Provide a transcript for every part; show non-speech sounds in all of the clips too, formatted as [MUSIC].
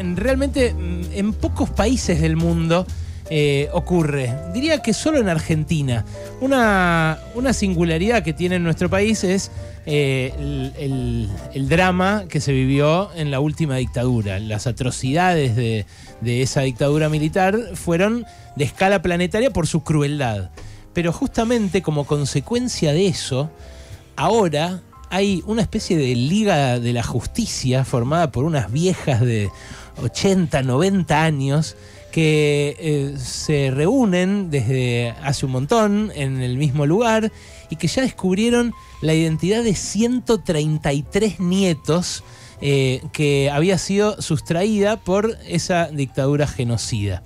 en- realmente mm, en pocos países del mundo eh, ocurre. Diría que solo en Argentina. Una, una singularidad que tiene en nuestro país es eh, el, drama que se vivió en la última dictadura. Las atrocidades de, de esa dictadura militar fueron de escala planetaria por su crueldad. Pero justamente como consecuencia de eso, ahora hay una especie de Liga de la Justicia formada por unas viejas de 80, 90 años que eh, se reúnen desde hace un montón en el mismo lugar y que ya descubrieron la identidad de 133 nietos eh, que había sido sustraída por esa dictadura genocida.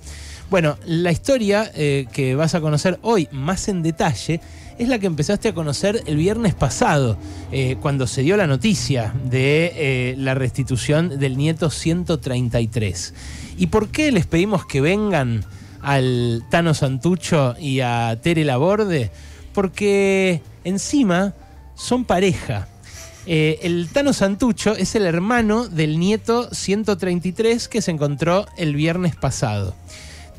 Bueno, la historia eh, que vas a conocer hoy más en detalle es la que empezaste a conocer el viernes pasado, eh, cuando se dio la noticia de eh, la restitución del nieto 133. ¿Y por qué les pedimos que vengan al Tano Santucho y a Tere Laborde? Porque encima son pareja. Eh, el Tano Santucho es el hermano del nieto 133 que se encontró el viernes pasado.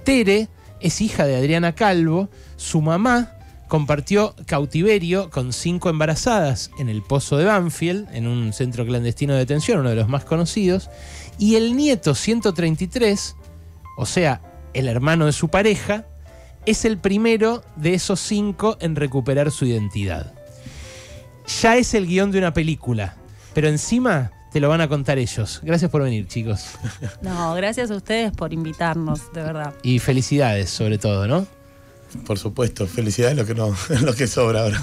Tere es hija de Adriana Calvo, su mamá compartió cautiverio con cinco embarazadas en el Pozo de Banfield, en un centro clandestino de detención, uno de los más conocidos, y el nieto 133, o sea, el hermano de su pareja, es el primero de esos cinco en recuperar su identidad. Ya es el guion de una película, pero encima te lo van a contar ellos. Gracias por venir, chicos. [LAUGHS] No, gracias a ustedes por invitarnos, de verdad. Y felicidades, sobre todo, ¿no? Por supuesto, felicidades lo que no, [LAUGHS] lo que sobra ahora.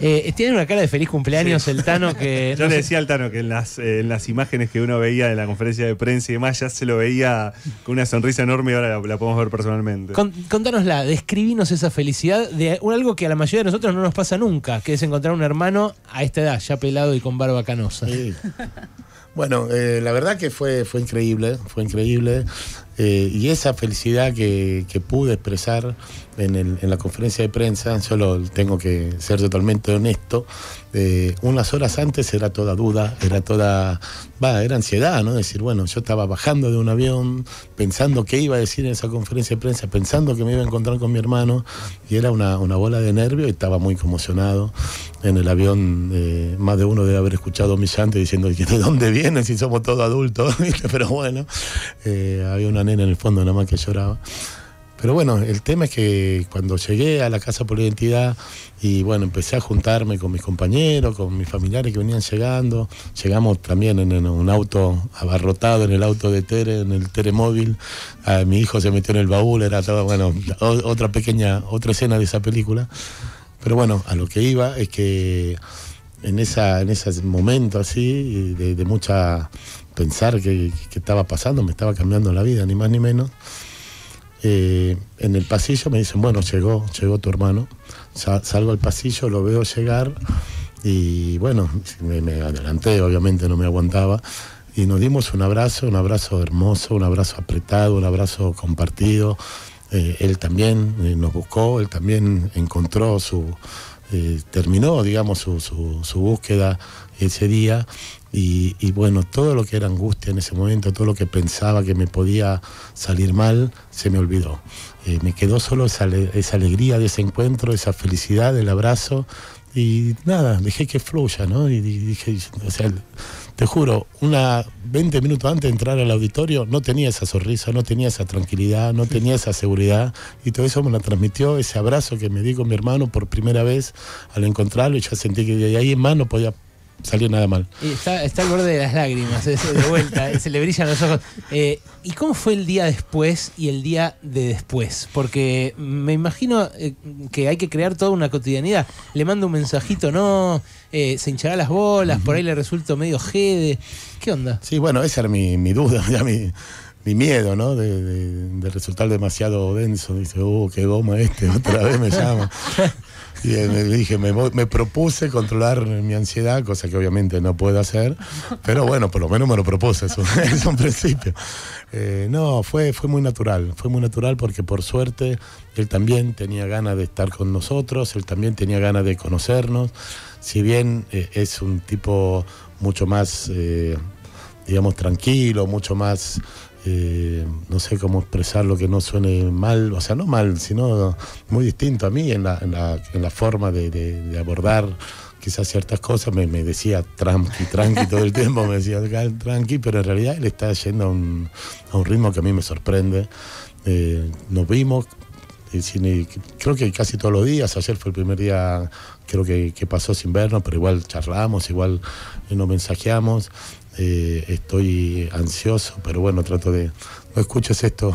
Eh, tiene una cara de feliz cumpleaños el Tano que... [LAUGHS] Yo no le sé- decía al Tano que en las, eh, en las imágenes que uno veía de la conferencia de prensa y demás, ya se lo veía con una sonrisa enorme y ahora la, la podemos ver personalmente. Con- contánosla, describinos esa felicidad de un- algo que a la mayoría de nosotros no nos pasa nunca, que es encontrar un hermano a esta edad, ya pelado y con barba canosa. Sí. Bueno, eh, la verdad que fue, fue increíble, fue increíble. Eh, y esa felicidad que, que pude expresar en, el- en la conferencia de prensa, yo lo, tengo que ser totalmente honesto, eh, unas horas antes era toda duda, era toda, va, era ansiedad, ¿no? Decir, bueno, yo estaba bajando de un avión, pensando qué iba a decir en esa conferencia de prensa, pensando que me iba a encontrar con mi hermano, y era una, una bola de nervio y estaba muy conmocionado. En el avión, eh, más de uno debe haber escuchado mi llanto diciendo, "¿Y ¿de dónde vienen si somos todos adultos? [LAUGHS] Pero bueno, eh, había una nena en el fondo nada más que lloraba. Pero bueno, el tema es que cuando llegué a la Casa por la Identidad y bueno, empecé a juntarme con mis compañeros, con mis familiares que venían llegando, llegamos también en, un auto abarrotado, en el auto de Tere, en el Tere móvil, Ah, mi hijo se metió en el baúl, era todo, bueno, otra pequeña, otra escena de esa película. Pero bueno, a lo que iba es que en, esa, en ese momento así, de, de mucha pensar que, que estaba pasando, me estaba cambiando la vida, ni más ni menos. Eh, en el pasillo me dicen, bueno, llegó, llegó tu hermano. Sa- salgo al pasillo, lo veo llegar y bueno, me adelanté, obviamente no me aguantaba. Y nos dimos un abrazo, un abrazo hermoso, un abrazo apretado, un abrazo compartido. Eh, él también eh, nos buscó, él también encontró su, eh, terminó, digamos, su, búsqueda ese día. Y, bueno, todo lo que era angustia en ese momento, todo lo que pensaba que me podía salir mal, se me olvidó. Me quedó solo esa, ale- esa alegría de ese encuentro, esa felicidad del abrazo. Y nada, dejé que fluya, ¿no? Y di- dije, o sea, te juro, una 20 minutos antes de entrar al auditorio no tenía esa sonrisa, no tenía esa tranquilidad, no tenía esa seguridad. Y todo eso me lo transmitió ese abrazo que me di con mi hermano por primera vez al encontrarlo y ya sentí que de ahí en más no podía salir nada mal. Está, está al borde de las lágrimas, es de vuelta, [LAUGHS] se le brillan los ojos. Eh, ¿Y cómo fue el día después y el día de después? Porque me imagino eh, que hay que crear toda una cotidianidad. Le mando un mensajito, no, eh, se hinchará las bolas, por ahí le resulto medio jede. ¿Qué onda? Sí, bueno, esa era mi, mi duda, [LAUGHS] ya mi, mi miedo, ¿no? De, de- de resultar demasiado denso. Dice, uh, qué goma este, otra vez me llama. [LAUGHS] Y me dije, me, me propuse controlar mi ansiedad, cosa que obviamente no puedo hacer, pero bueno, por lo menos me lo propuse, eso [LAUGHS] es un principio. Eh, no, fue, fue muy natural, fue muy natural porque por suerte él también tenía ganas de estar con nosotros, él también tenía ganas de conocernos, si bien eh, es un tipo mucho más... eh, digamos, tranquilo, mucho más, eh, no sé cómo expresarlo que no suene mal, o sea, no mal, sino muy distinto a mí en la, en la, en la forma de, de- de abordar quizás ciertas cosas, me, me decía tranqui, tranqui todo el [LAUGHS] tiempo, me decía "Cal- tranqui, pero en realidad él está yendo a un, a un ritmo que a mí me sorprende. Eh, nos vimos, cine, creo que casi todos los días, ayer fue el primer día, creo que, que pasó sin vernos, pero igual charlamos, igual eh, nos mensajeamos. Eh, estoy ansioso, pero bueno, trato de. No escuches esto.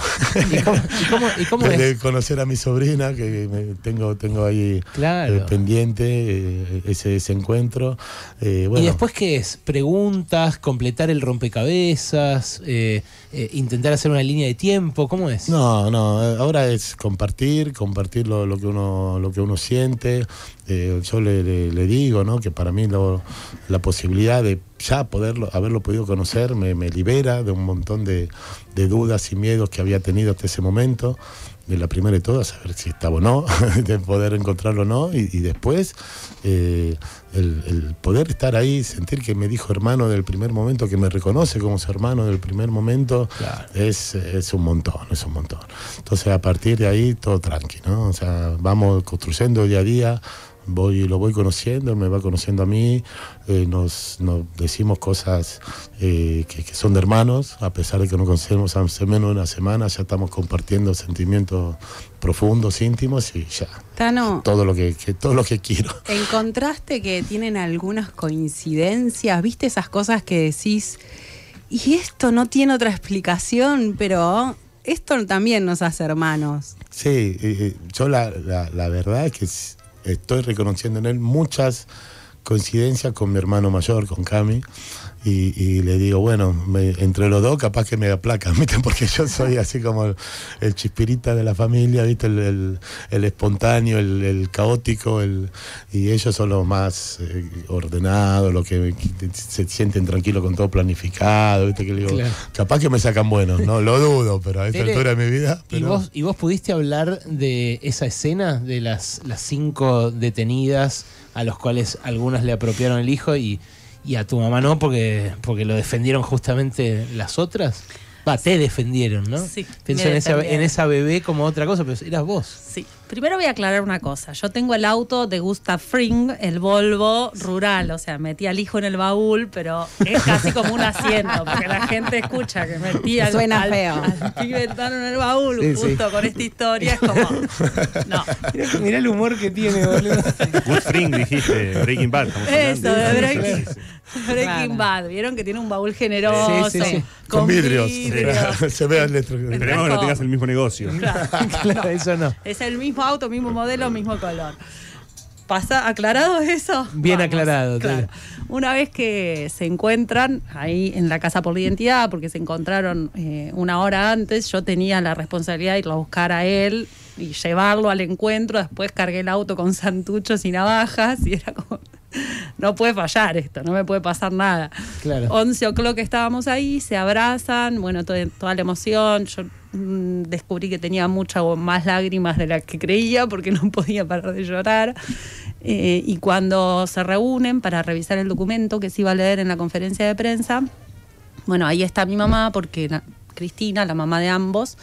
¿Y cómo, y cómo- y cómo de, de es? conocer a mi sobrina, que me- tengo, tengo ahí Claro. eh, pendiente eh, ese, ese encuentro. Bueno, ¿Y después qué es? ¿Preguntas? ¿Completar el rompecabezas? ¿Intentar hacer una línea de tiempo? ¿Cómo es? No, no, ahora es compartir, compartir lo, lo que uno lo que uno siente. Yo le, le- le digo, ¿no? Que para mí lo- la posibilidad de ya poderlo, haberlo podido conocer me, me libera de un montón de, de dudas y miedos que había tenido hasta ese momento. De la primera de todas, saber si estaba o no, [LAUGHS] de poder encontrarlo o no, y, y después eh, el, el poder estar ahí, sentir que me dijo hermano del primer momento, que me reconoce como su hermano del primer momento, Claro. es, es un montón, es un montón. Entonces a partir de ahí todo tranqui, ¿no? O sea, vamos construyendo día a día, voy, lo voy conociendo, me va conociendo a mí, eh, nos, nos decimos cosas eh, que, que son de hermanos, a pesar de que no conocemos hace menos de una semana, ya estamos compartiendo sentimientos profundos, íntimos y ya, Tano, todo lo que, que- todo lo que quiero. encontraste que tienen algunas coincidencias, viste esas cosas que decís, y esto no tiene otra explicación, pero esto también nos hace hermanos. Sí, eh, yo la, la- la verdad es que estoy reconociendo en él muchas coincidencias con mi hermano mayor, con Cami, y, y le digo, bueno, me- entre los dos capaz que me aplacan, [LAUGHS] ¿viste? Porque yo soy así como el, el chispirita de la familia, ¿viste? El, el- el espontáneo, el, caótico, el, y ellos son los más eh, ordenados, los que, se sienten tranquilos con todo planificado, ¿viste? Que le digo, Claro. capaz que me sacan buenos, no, lo dudo, pero a esta Tere, altura de mi vida... ¿Y vos, ¿Y vos pudiste hablar de esa escena de las, las cinco detenidas a los cuales algunas le apropiaron el hijo y, y a tu mamá no porque, porque lo defendieron justamente las otras? Va, te defendieron, ¿no? Sí, en esa, en esa bebé como otra cosa, pero eras vos. Sí. Primero voy a aclarar una cosa. Yo tengo el auto de Gustav Fring, el Volvo rural. O sea, metí al hijo en el baúl, pero es casi como un asiento, porque la gente escucha que metí al, Suena al- feo. al en el baúl Sí, justo sí. con esta historia. Es como. No. Mirá, mirá el humor que tiene, boludo. Good Spring dijiste, Breaking Bad. Eso, de Breaking. [LAUGHS] Breaking. Bad. Vieron que tiene un baúl generoso. Sí, sí, sí. Con vidrios. vidrios. [LAUGHS] Se ve el Esperemos que no tengas el mismo negocio. [LAUGHS] Claro. claro, eso no. Es el mismo auto, mismo modelo, mismo color. ¿Pasa aclarado eso? Bien aclarado, claro. Una vez que se encuentran ahí en la casa por la identidad, porque se encontraron eh, una hora antes, yo tenía la responsabilidad de irlo a buscar a él y llevarlo al encuentro. Después cargué el auto con santuchos y navajas y era como, no puede fallar esto, no me puede pasar nada. Claro. 11 o'clock estábamos ahí, se abrazan, bueno, to- toda la emoción. Yo mm, descubrí que tenía muchas más lágrimas de las que creía porque no podía parar de llorar. Eh, y cuando se reúnen para revisar el documento que se iba a leer en la conferencia de prensa, bueno, ahí está mi mamá porque Cristina, la mamá de ambos,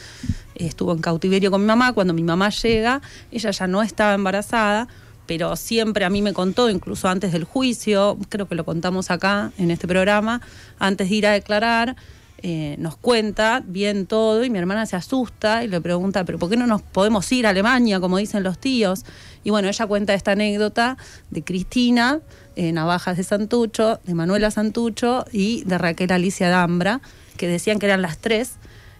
estuvo en cautiverio con mi mamá. Cuando mi mamá llega, ella ya no estaba embarazada, pero siempre a mí me contó, incluso antes del juicio, creo que lo contamos acá en este programa, antes de ir a declarar, eh, nos cuenta bien todo y mi hermana se asusta y le pregunta, pero ¿por qué no nos podemos ir a Alemania, como dicen los tíos? Y bueno, ella cuenta esta anécdota de Cristina, eh, Navajas de Santucho, de Manuela Santucho y de Raquel Alicia Dambra, que decían que eran las tres,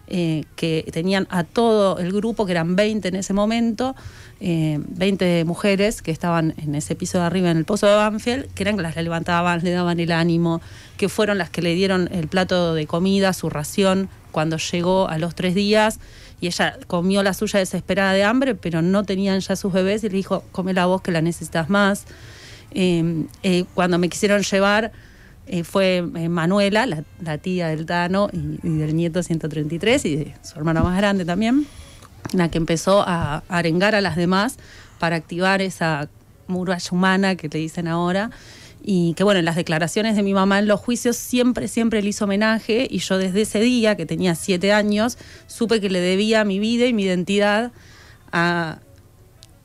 eh, que tenían a todo el grupo, que eran 20 en ese momento, eh, 20 mujeres que estaban en ese piso de arriba en el pozo de Banfield, que eran las que levantaban, le daban el ánimo, que fueron las que le dieron el plato de comida, su ración, cuando llegó a los tres días. Y ella comió la suya desesperada de hambre, pero no tenían ya sus bebés y le dijo, come la voz que la necesitas más. Eh, eh, cuando me quisieron llevar, eh, fue eh, Manuela, la, tía del Tano y, del nieto 133 y de su hermana más grande también, la que empezó a, a arengar a las demás para activar esa muralla humana que le dicen ahora. Y que bueno, en las declaraciones de mi mamá en los juicios siempre, siempre le hizo homenaje y yo desde ese día, que tenía siete años, supe que le debía mi vida y mi identidad a...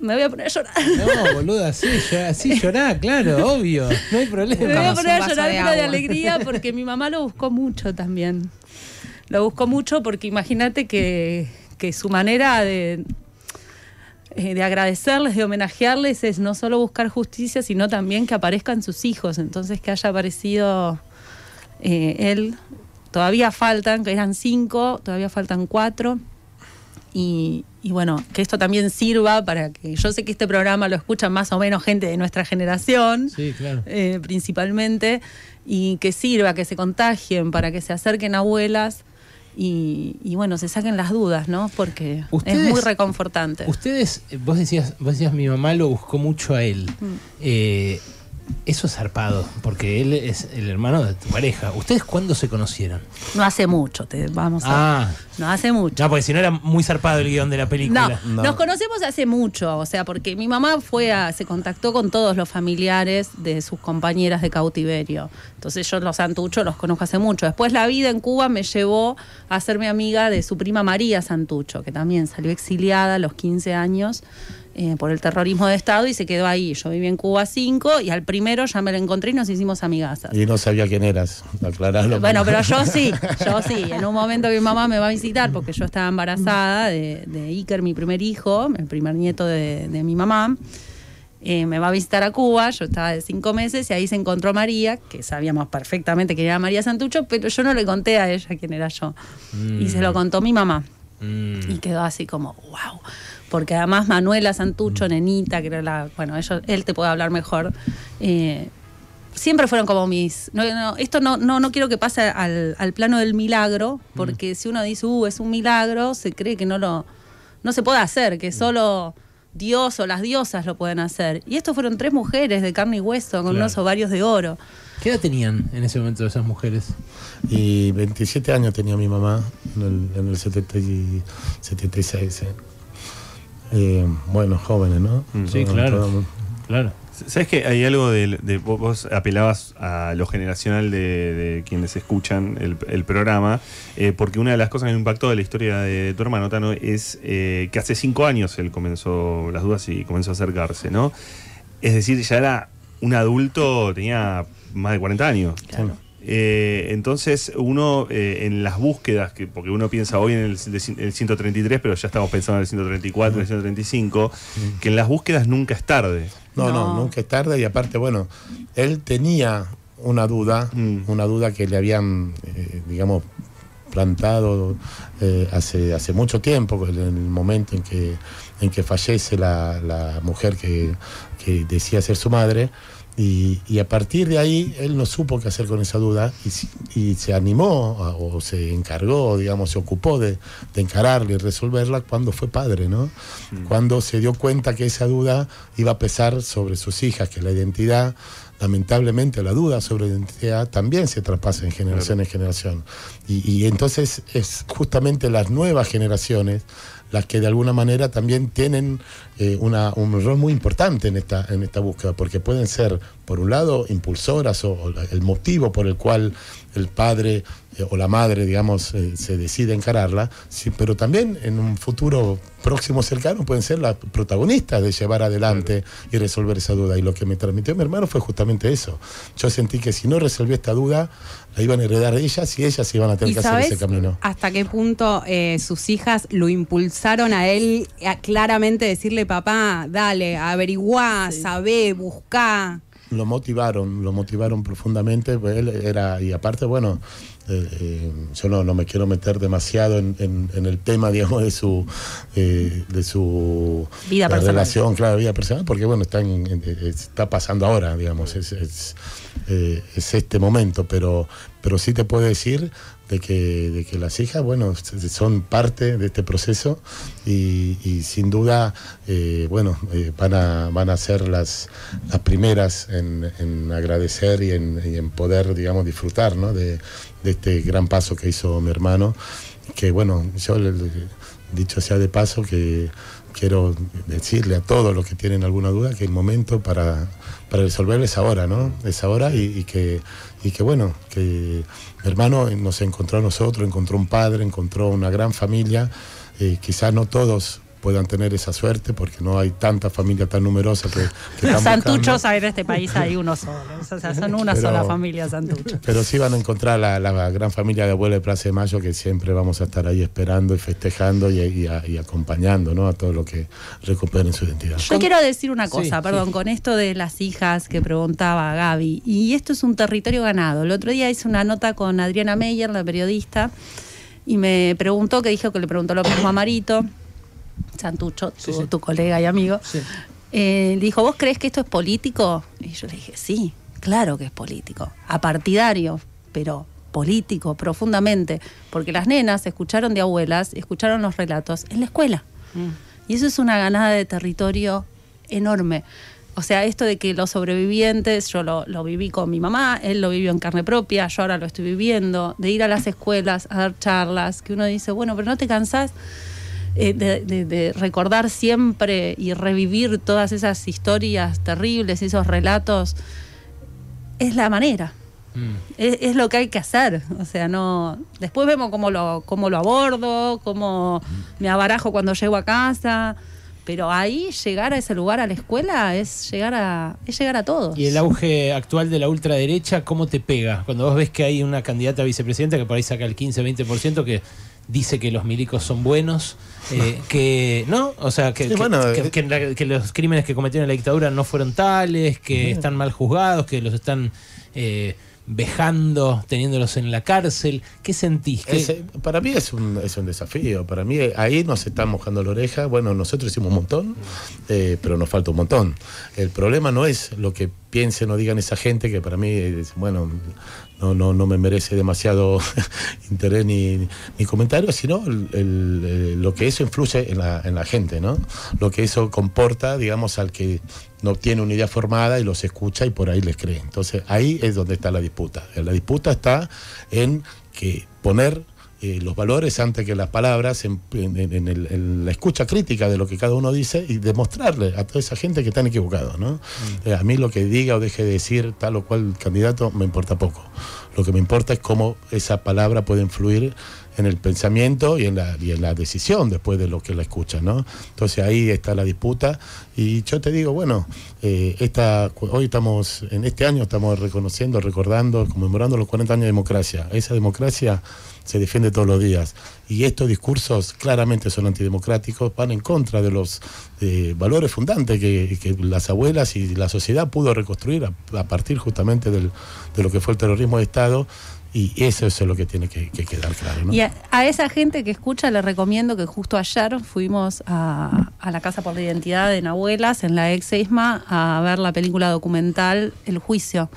Me voy a poner a llorar. No, boluda, así, así llorá, claro, obvio. No hay problema. Me voy a poner a llorar de pero de alegría [LAUGHS] porque mi mamá lo buscó mucho también. Lo buscó mucho porque imagínate que, que su manera de, eh, de agradecerles, de homenajearles, es no solo buscar justicia, sino también que aparezcan sus hijos. Entonces que haya aparecido eh, él. Todavía faltan, que eran cinco, todavía faltan cuatro. Y, y bueno, que esto también sirva para que yo sé que este programa lo escuchan más o menos gente de nuestra generación Sí, claro. eh, principalmente, y que sirva, que se contagien, para que se acerquen abuelas y, y, bueno, se saquen las dudas, ¿no? Porque Ustedes- es muy reconfortante. Ustedes, vos decías, vos decías, mi mamá lo buscó mucho a él. Mm. Eh, eso es zarpado, porque él es el hermano de tu pareja. ¿Ustedes cuándo se conocieron? No hace mucho, te vamos a... Ah, No hace mucho. no, porque si no era muy zarpado el guion de la No, película. No. nos conocemos hace mucho, o sea, porque mi mamá fue a, se contactó con todos los familiares de sus compañeras de cautiverio. Entonces yo los Santucho los conozco hace mucho. Después la vida en Cuba me llevó a hacerme amiga de su prima María Santucho, que también salió exiliada a los 15 años eh, por el terrorismo de Estado y se quedó ahí. Yo viví en Cuba 5 y al primero ya me lo encontré y nos hicimos amigasas. Y no sabía quién eras, aclararlo. Bueno, pero yo sí, yo sí. En un momento mi mamá me va a visitar, porque yo estaba embarazada de, de Iker, mi primer hijo, el primer nieto de, de mi mamá, eh, me va a visitar a Cuba, yo estaba de cinco meses y ahí se encontró María, que sabíamos perfectamente que era María Santucho, pero yo no le conté a ella quién era yo. Y se lo contó mi mamá. Mm. Y quedó así como, wow. Porque además Manuela Santucho, nenita, que era la. Bueno, ellos, él te puede hablar mejor. eh, siempre fueron como mis. No, no, esto no, no, no quiero que pase al, al plano del milagro, porque si uno dice, uh, es un milagro, se cree que no lo. No se puede hacer, que solo Dios o las diosas lo pueden hacer. Y estos fueron tres mujeres de carne y hueso, con Claro. unos ovarios de oro. ¿Qué edad tenían en ese momento esas mujeres? Y 27 años tenía mi mamá en el, en el 70 y 76. eh. Eh, bueno, jóvenes, ¿no? Mm. Sí, Todo- claro. todo- Claro. ¿Sabes que hay algo de, de- vos- vos apelabas a lo generacional de, de quienes escuchan el, el programa? eh, porque una de las cosas que me impactó de la historia de tu hermano Tano es eh, que hace cinco años él comenzó las dudas y comenzó a acercarse, ¿no? Es decir, ya era un adulto, tenía más de 40 años. Claro. Eh, entonces uno eh, en las búsquedas, que, porque uno piensa hoy en el, el 133, pero ya estamos pensando en el 134, en el 135, que en las búsquedas nunca es tarde. No, no, No. nunca es tarde y aparte, bueno, él tenía una duda, Mm. una duda que le habían, eh, digamos, plantado eh, hace, hace mucho tiempo, en el momento en que, en que fallece la, la mujer que, que decía ser su madre. Y, y a partir de ahí él no supo qué hacer con esa duda y, se animó a- o se encargó, digamos, se ocupó de, de encararla y resolverla cuando fue padre, ¿no? Cuando se dio cuenta que esa duda iba a pesar sobre sus hijas, que la identidad, lamentablemente la duda sobre la identidad también se traspasa en generación en generación. Y, y entonces es justamente las nuevas generaciones las que de alguna manera también tienen eh, una- un rol muy importante en esta, en esta búsqueda, porque pueden ser, por un lado, impulsoras o, el motivo por el cual el padre eh, o la madre, digamos, eh, se decide encararla, sí, pero también en un futuro próximo cercano pueden ser las protagonistas de llevar adelante y resolver esa duda. Y lo que me transmitió mi hermano fue justamente eso. Yo sentí que si no resolvía esta duda, la iban a heredar ellas y ellas iban a tener ¿Y que hacer ese camino. hasta qué punto sus hijas lo impulsaron a él a claramente decirle, papá, dale, averiguá, sabé, buscá? lo motivaron, lo motivaron profundamente. pues Él era, y aparte, bueno, eh, eh, yo no, no me quiero meter demasiado en, en- en el tema, digamos, de su, eh, de su Vida personal. relación, claro, vida personal, porque bueno, está, en- en- está pasando ahora, digamos, es, es, eh, es este momento, pero, pero sí te puedo decir de que, de que las hijas, bueno, son parte de este proceso y, y sin duda, eh, bueno, eh, van, a, van a ser las, las primeras en, en agradecer y en, y en poder, digamos, disfrutar ¿no? de, de este gran paso que hizo mi hermano. que bueno, yo dicho sea de paso que quiero decirle a todos los que tienen alguna duda que el momento para, para resolverlo es ahora, ¿no? Es ahora y, y que, y que bueno, que mi hermano nos encontró a nosotros, encontró un padre, encontró una gran familia, eh, quizás no todos puedan tener esa suerte porque no hay tanta familia tan numerosa que, que están Santuchos hay en este país hay uno solo. O sea, son una Pero- sola familia Santucho. Pero sí van a encontrar la, la gran familia de abuelo de Plaza de Mayo que siempre vamos a estar ahí esperando y festejando y, y a- y acompañando ¿no? a todo lo que recuperen su identidad. Yo quiero decir una cosa, sí. perdón, con esto de las hijas que preguntaba Gaby. Y esto es un territorio ganado. El otro día hice una nota con Adriana Meyer, la periodista, y me preguntó, que dijo que le preguntó lo mismo a Marito, Santucho, tu, Sí, sí. tu colega y amigo. Sí. Eh, le dijo, ¿vos crees que esto es político? Y yo le dije, sí, claro que es político. Apartidario, pero político, profundamente. Porque las nenas escucharon de abuelas, escucharon los relatos en la escuela. Y eso es una ganada de territorio enorme. O sea, esto de que los sobrevivientes, yo lo, lo viví con mi mamá, él lo vivió en carne propia, yo ahora lo estoy viviendo, de ir a las escuelas a dar charlas, que uno dice, bueno, pero no te cansás eh, de, de- de recordar siempre y revivir todas esas historias terribles, esos relatos, es la manera. Mm. Es, es lo que hay que hacer. O sea, no. Después vemos cómo lo, cómo lo abordo, cómo me abarajo cuando llego a casa. Pero ahí llegar a ese lugar a la escuela es llegar a, es llegar a todos. Y el auge actual de la ultraderecha, ¿cómo te pega? Cuando vos ves que hay una candidata a vicepresidenta que por ahí saca el 15-20%, que dice que los milicos son buenos, eh, que no, o sea, que, Sí, que- bueno, que- eh. que la- que los crímenes que cometieron en la dictadura no fueron tales, que están mal juzgados, que los están eh, vejando, teniéndolos en la cárcel. ¿Qué sentís? ¿Qué- Ese- para mí es un, es un desafío. Para mí eh, ahí nos están mojando la oreja. Bueno, nosotros hicimos un montón, eh, pero nos falta un montón. El problema no es lo que piensen o digan esa gente, que para mí, bueno, no, no, no me merece demasiado [LAUGHS] interés ni, ni comentario, sino el- eh, lo que eso influye en la, en la gente, ¿no? Lo que eso comporta, digamos, al que no tiene una idea formada y los escucha y por ahí les cree. Entonces ahí es donde está la disputa. La disputa está en que poner eh, los valores antes que las palabras en, en- en el- en la escucha crítica de lo que cada uno dice y demostrarle a toda esa gente que están equivocados. ¿no? Eh, a mí lo que diga o deje de decir tal o cual candidato me importa poco. Lo que me importa es cómo esa palabra puede influir en el pensamiento y en la, y en la decisión después de lo que la escucha, ¿no? Entonces ahí está la disputa y yo te digo, bueno, eh, esta, hoy estamos, en este año estamos reconociendo, recordando, conmemorando los 40 años de democracia. Esa democracia se defiende todos los días. Y estos discursos claramente son antidemocráticos, van en contra de los eh, valores fundantes que, las abuelas y la sociedad pudo reconstruir a, a partir justamente del- de lo que fue el terrorismo de Estado y eso, eso es lo que tiene que, que quedar claro. ¿no? Y a, a esa gente que escucha le recomiendo que justo ayer fuimos a, a la Casa por la Identidad en Abuelas, en la ex ESMA, a ver la película documental El Juicio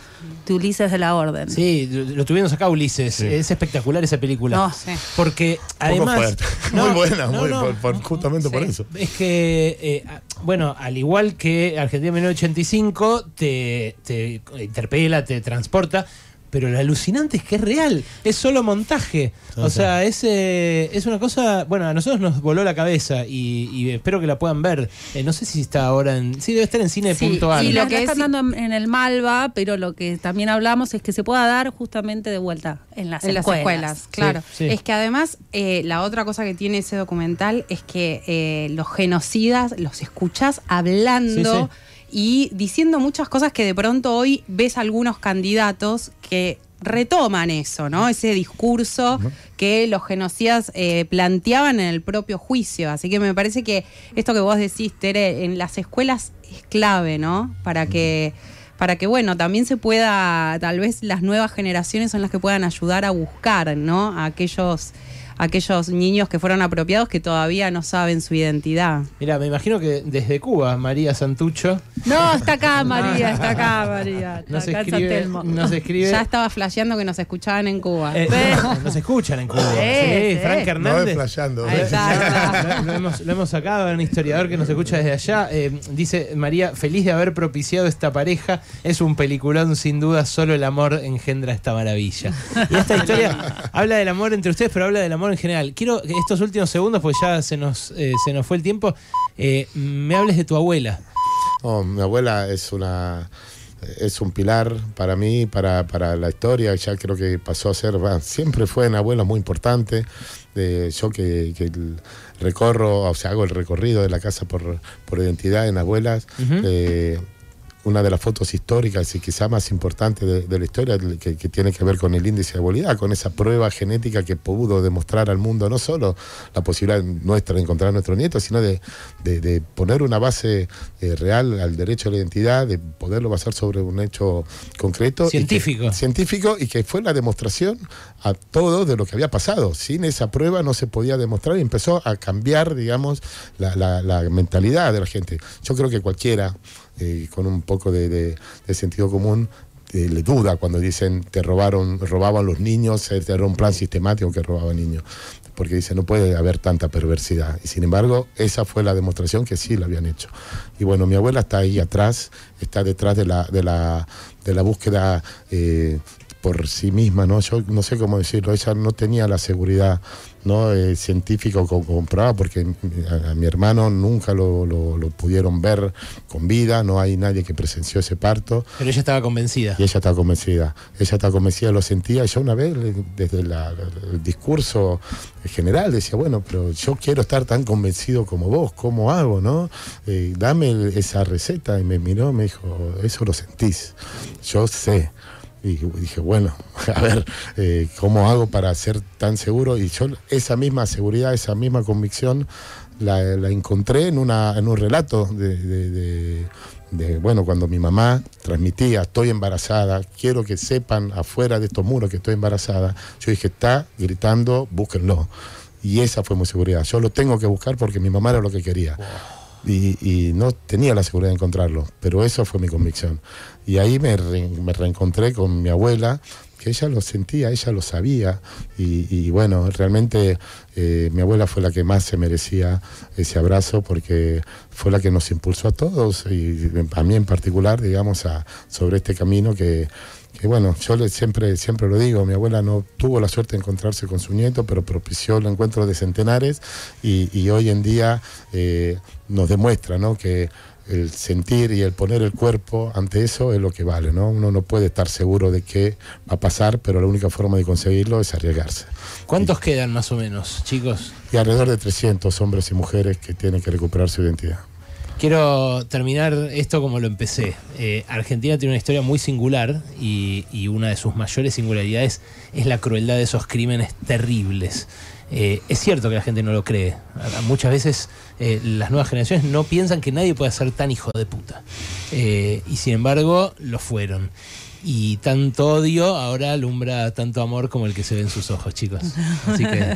de Ulises de la Orden. Sí, lo tuvimos acá Ulises. Sí. Es espectacular esa película. No, sí. Porque además. [LAUGHS] muy buena, muy, por- por- justamente por eso. Es que, eh, bueno, al igual que Argentina 1985, te, te interpela, te transporta. Pero lo alucinante es que es real, es solo montaje. O sea, es, eh, es una cosa. Bueno, a nosotros nos voló la cabeza y, y espero que la puedan ver. Eh, no sé si está ahora en. Sí, debe estar en Sí, cine.ar. y lo lo que que es- están dando en, en el Malva, pero lo que también hablamos es que se pueda dar justamente de vuelta en las en las escuelas. escuelas, claro. sí. Es que además eh, la otra cosa que tiene ese documental es que eh, los genocidas los escuchas hablando y diciendo muchas cosas que de pronto hoy ves algunos candidatos que retoman eso, ¿no? Ese discurso que los genocidas eh, planteaban en el propio juicio. Así que me parece que esto que vos decís, Tere, en las escuelas es clave, ¿no? Para que para que, bueno, también se pueda, tal vez las nuevas generaciones son las que puedan ayudar a buscar, ¿no? A aquellos, aquellos niños que fueron apropiados que todavía no saben su identidad. Mira, me imagino que desde Cuba, María Santucho No, está acá María, está acá María. Está [LAUGHS] nos acá escribe. Telmo. Nos escribe Ya estaba flasheando que nos escuchaban en Cuba. Eh, Ve. nos escuchan en Cuba. Sí, Sí, sí. Frank No es Hernández. [LAUGHS] lo, lo hemos, lo hemos sacado, un historiador que nos escucha desde allá. Eh, dice María, feliz de haber propiciado esta pareja. Es un peliculón, sin duda, solo el amor engendra esta maravilla. Y esta historia habla del amor entre ustedes, pero habla del amor amor en general. Quiero que estos últimos segundos, porque ya se nos, eh, se nos fue el tiempo, eh, me hables de tu abuela. Oh, mi abuela es una es un pilar para mí, para, para la historia, ya creo que pasó a ser, siempre fue una abuela muy importante. yo que, recorro, o sea, hago el recorrido de la casa por, por identidad en abuelas. Eh, una de las fotos históricas y quizá más importantes de, de la historia que, que tiene que ver con el índice de abuelidad, con esa prueba genética que pudo demostrar al mundo no solo la posibilidad nuestra de encontrar a nuestros nietos, sino de, de- de poner una base eh, real al derecho a la identidad, de poderlo basar sobre un hecho concreto. y que- Científico. científico y que fue la demostración a todo de lo que había pasado. Sin esa prueba no se podía demostrar y empezó a cambiar, digamos, la, la- la mentalidad de la gente. Yo creo que cualquiera eh, con un poco de, sentido común eh, le duda cuando dicen te robaron, robaban los niños, eh, era un plan sistemático que robaban niños. Porque dice, no puede haber tanta perversidad. Y sin embargo, esa fue la demostración que sí lo habían hecho. Y bueno, mi abuela está ahí atrás, está detrás de la, de la, de la búsqueda eh, por sí misma, ¿no? Yo no sé cómo decirlo, ella no tenía la seguridad ¿no? Eh, científico co- comprobada porque a, a mi hermano nunca lo, lo- lo pudieron ver con vida, no hay nadie que presenció ese parto. Pero ella estaba convencida. Y ella está convencida, ella está convencida, lo sentía. Yo una vez, desde la- el discurso general, decía, bueno, pero yo quiero estar tan convencido como vos, ¿cómo hago, no? Eh, dame esa receta. Y me miró, me dijo, eso lo sentís, yo sé. Y dije, bueno, [LAUGHS] a ver, eh, ¿cómo hago para ser tan seguro? Y yo esa misma seguridad, esa misma convicción, la, encontré en, una, en un relato de, de- de- de, bueno, cuando mi mamá transmitía, estoy embarazada, quiero que sepan afuera de estos muros que estoy embarazada, yo dije, está gritando, búsquenlo. Y esa fue mi seguridad. Yo lo tengo que buscar porque mi mamá era lo que quería. Y, y no tenía la seguridad de encontrarlo, pero eso fue mi convicción. Y ahí me, re- me reencontré con mi abuela, que ella lo sentía, ella lo sabía. Y, y bueno, realmente eh, mi abuela fue la que más se merecía ese abrazo porque fue la que nos impulsó a todos y a mí en particular, digamos, a, sobre este camino que, que bueno, yo le- siempre, siempre lo digo, mi abuela no tuvo la suerte de encontrarse con su nieto, pero propició el encuentro de centenares y, y hoy en día eh, nos demuestra ¿no? que el sentir y el poner el cuerpo ante eso es lo que vale, ¿no? Uno no puede estar seguro de qué va a pasar, pero la única forma de conseguirlo es arriesgarse. ¿Cuántos quedan más o menos, chicos? Y alrededor de 300 hombres y mujeres que tienen que recuperar su identidad. Quiero terminar esto como lo empecé. Eh, Argentina tiene una historia muy singular y, y una de sus mayores singularidades es la crueldad de esos crímenes terribles. Eh, es cierto que la gente no lo cree. Muchas veces eh, las nuevas generaciones no piensan que nadie puede ser tan hijo de puta. Eh, y sin embargo, lo fueron. Y tanto odio ahora alumbra tanto amor como el que se ve en sus ojos, chicos. Así que